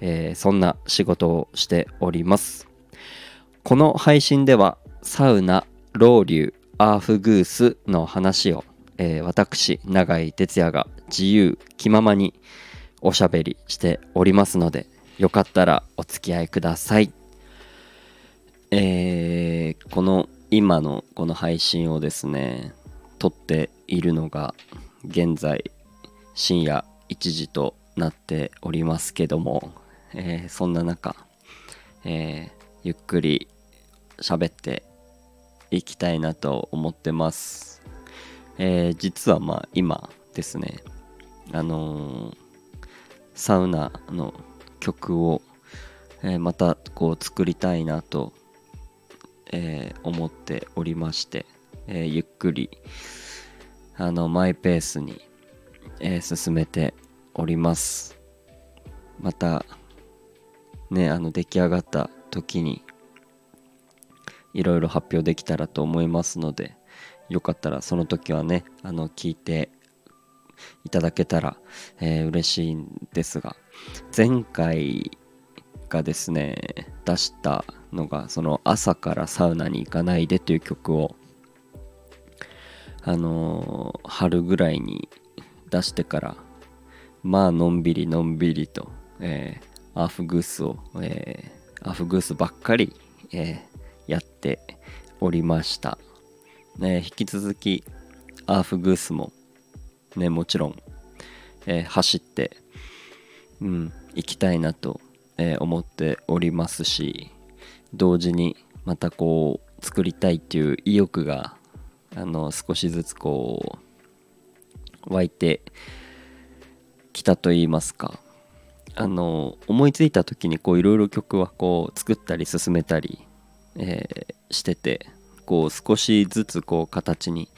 えー、そんな仕事をしております。この配信ではサウナロウリュアーフグースの話を、えー、私永井哲也が自由気ままにおしゃべりしておりますのでよかったらお付き合いください。えー、この今のこの配信をですね撮っているのが現在深夜1時となっておりますけども、えー、そんな中、えー、ゆっくり喋っていきたいなと思ってます、えー、実はまあ今ですねあのサウナの曲を、えまたこう作りたいなと、え思っておりまして、えゆっくりあのマイペースにえ、進めております。またねあの出来上がった時にいろいろ発表できたらと思いますのでよかったらその時はねあの聞いていただけたら、えー、嬉しいんですが前回がですね出したのがその朝からサウナに行かないでという曲をあのー、春ぐらいに出してからまあのんびりのんびりと、えー、アーフグースを、えー、アフグースばっかり、えー、やっておりました、ね、引き続きアーフグースもねもちろん、え走ってうん行きたいなと、え思っておりますし同時にまたこう作りたいっていう意欲があの少しずつこう湧いてきたと言いますか。あの思いついた時にいろいろ曲はこう作ったり進めたり、えー、しててこう少しずつこう形に、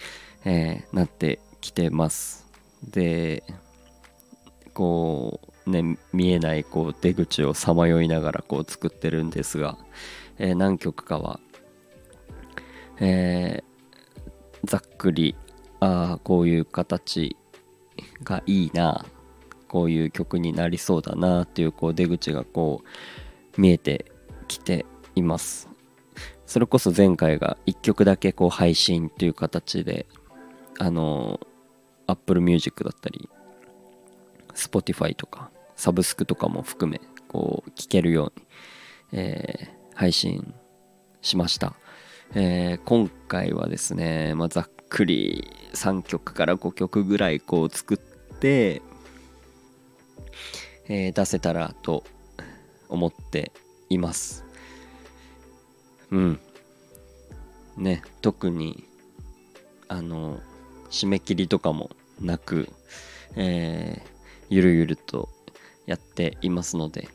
えー、なってきてます。でこうね見えないこう出口をさまよいながらこう作ってるんですが、えー、何曲かは、えざっくりああこういう形がいいなこういう曲になりそうだなっていうこう出口がこう見えてきています。それこそ前回が1曲だけこう配信という形であの Apple Music だったり Spotify とかサブスクとかも含めこう聴けるように、えー、配信しました、えー、今回はですね、まあ、ざっくり3曲から5曲ぐらいこう作って、えー、出せたらと思っています。うん。ね特にあの締め切りとかもなく、えー、ゆるゆるとやっていますので、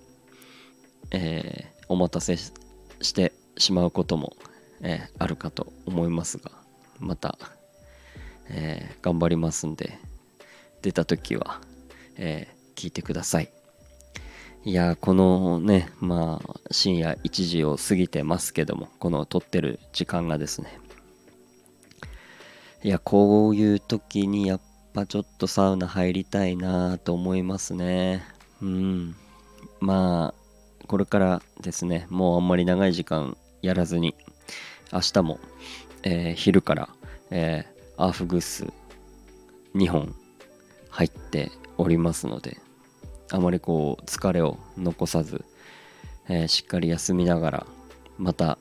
えー、お待たせしてしまうことも、えー、あるかと思いますがまたえー、頑張りますんで出た時は、え、聞いてください。いやこのねまあ深夜1時を過ぎてますけどもこの撮ってる時間がですね。いやこういう時にやっぱちょっとサウナ入りたいなと思いますね。うん。まあこれからですねもうあんまり長い時間やらずに明日も、えー、昼から、えアーフグース2本入っておりますのであまりこう疲れを残さず、えー、しっかり休みながらまた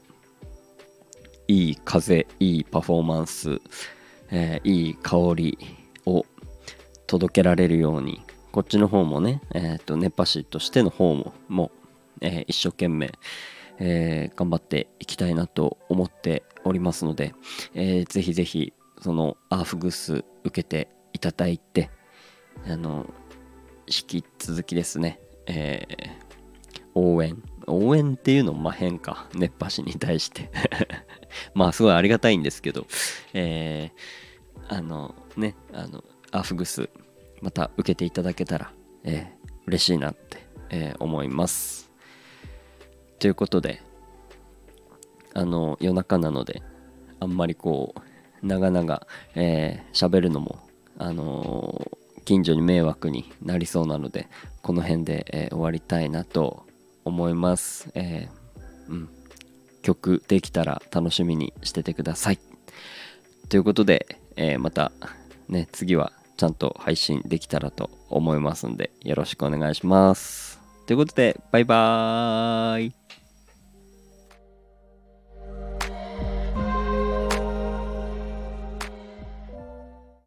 いい風いいパフォーマンス、えー、いい香りを届けられるようにこっちの方もね、えーと、熱波師としての方もも、えー、一生懸命、えー、頑張っていきたいなと思っておりますので、えー、ぜひぜひそのアーフグス受けていただいてあの引き続きですね、えー、応援。応援っていうのも変か。熱波師に対して。まあすごいありがたいんですけど。えー、あのねあのアフグスまた受けていただけたら、えー、嬉しいなって、えー、思います。ということであの夜中なのであんまりこう長々えー、喋るのもあのー、近所に迷惑になりそうなのでこの辺で、えー、終わりたいなと思います、えー、うん、曲できたら楽しみにしててください。ということで、えまたね次はちゃんと配信できたらと思いますんでよろしくお願いします。ということでバイバーイ。